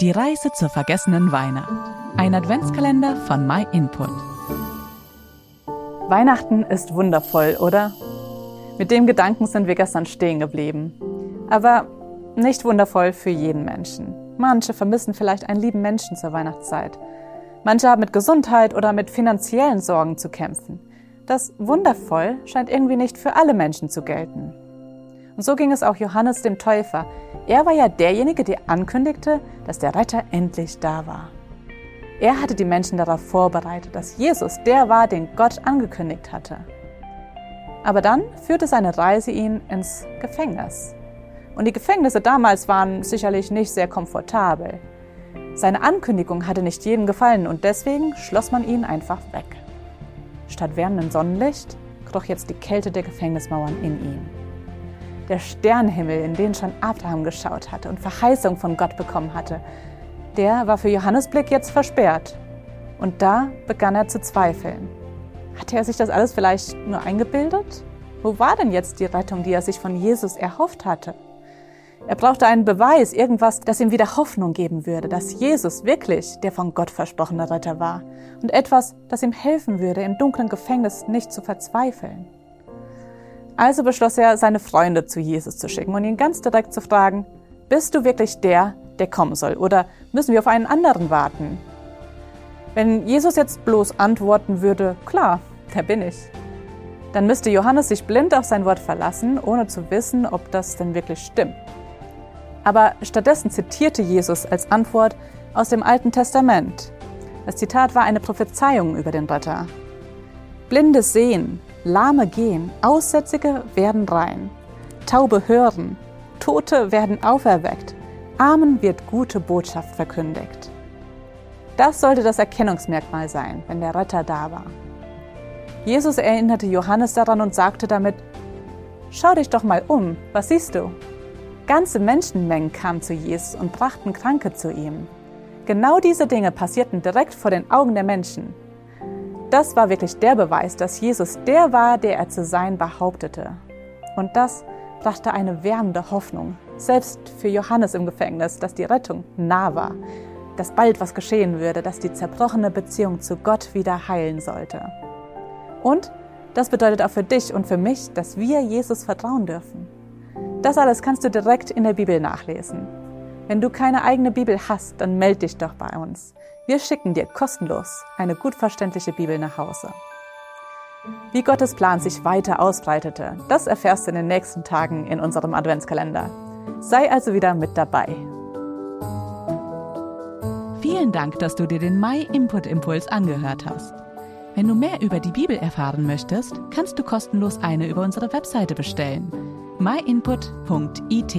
Die Reise zur vergessenen Weihnacht. Ein Adventskalender von MyInput. Weihnachten ist wundervoll, oder? Mit dem Gedanken sind wir gestern stehen geblieben. Aber nicht wundervoll für jeden Menschen. Manche vermissen vielleicht einen lieben Menschen zur Weihnachtszeit. Manche haben mit Gesundheit oder mit finanziellen Sorgen zu kämpfen. Das wundervoll scheint irgendwie nicht für alle Menschen zu gelten. Und so ging es auch Johannes dem Täufer. Er war ja derjenige, der ankündigte, dass der Retter endlich da war. Er hatte die Menschen darauf vorbereitet, dass Jesus der war, den Gott angekündigt hatte. Aber dann führte seine Reise ihn ins Gefängnis. Und die Gefängnisse damals waren sicherlich nicht sehr komfortabel. Seine Ankündigung hatte nicht jedem gefallen und deswegen schloss man ihn einfach weg. Statt wärmendem Sonnenlicht kroch jetzt die Kälte der Gefängnismauern in ihn der Sternenhimmel, in den schon Abraham geschaut hatte und Verheißung von Gott bekommen hatte, der war für Johannes Blick jetzt versperrt. Und da begann er zu zweifeln. Hatte er sich das alles vielleicht nur eingebildet? Wo war denn jetzt die Rettung, die er sich von Jesus erhofft hatte? Er brauchte einen Beweis, irgendwas, das ihm wieder Hoffnung geben würde, dass Jesus wirklich der von Gott versprochene Retter war und etwas, das ihm helfen würde, im dunklen Gefängnis nicht zu verzweifeln. Also beschloss er, seine Freunde zu Jesus zu schicken und ihn ganz direkt zu fragen, bist du wirklich der, der kommen soll, oder müssen wir auf einen anderen warten? Wenn Jesus jetzt bloß antworten würde, klar, der bin ich, dann müsste Johannes sich blind auf sein Wort verlassen, ohne zu wissen, ob das denn wirklich stimmt. Aber stattdessen zitierte Jesus als Antwort aus dem Alten Testament. Das Zitat war eine Prophezeiung über den Retter. Blinde sehen, Lahme gehen, Aussätzige werden rein, Taube hören, Tote werden auferweckt, Armen wird gute Botschaft verkündigt. Das sollte das Erkennungsmerkmal sein, wenn der Retter da war. Jesus erinnerte Johannes daran und sagte damit, Schau dich doch mal um, was siehst du? Ganze Menschenmengen kamen zu Jesus und brachten Kranke zu ihm. Genau diese Dinge passierten direkt vor den Augen der Menschen. Das war wirklich der Beweis, dass Jesus der war, der er zu sein behauptete. Und das brachte eine wärmende Hoffnung, selbst für Johannes im Gefängnis, dass die Rettung nah war, dass bald was geschehen würde, dass die zerbrochene Beziehung zu Gott wieder heilen sollte. Und das bedeutet auch für dich und für mich, dass wir Jesus vertrauen dürfen. Das alles kannst du direkt in der Bibel nachlesen. Wenn du keine eigene Bibel hast, dann melde dich doch bei uns. Wir schicken dir kostenlos eine gut verständliche Bibel nach Hause. Wie Gottes Plan sich weiter ausbreitete, das erfährst du in den nächsten Tagen in unserem Adventskalender. Sei also wieder mit dabei. Vielen Dank, dass du dir den My Input Impuls angehört hast. Wenn du mehr über die Bibel erfahren möchtest, kannst du kostenlos eine über unsere Webseite bestellen. myinput.it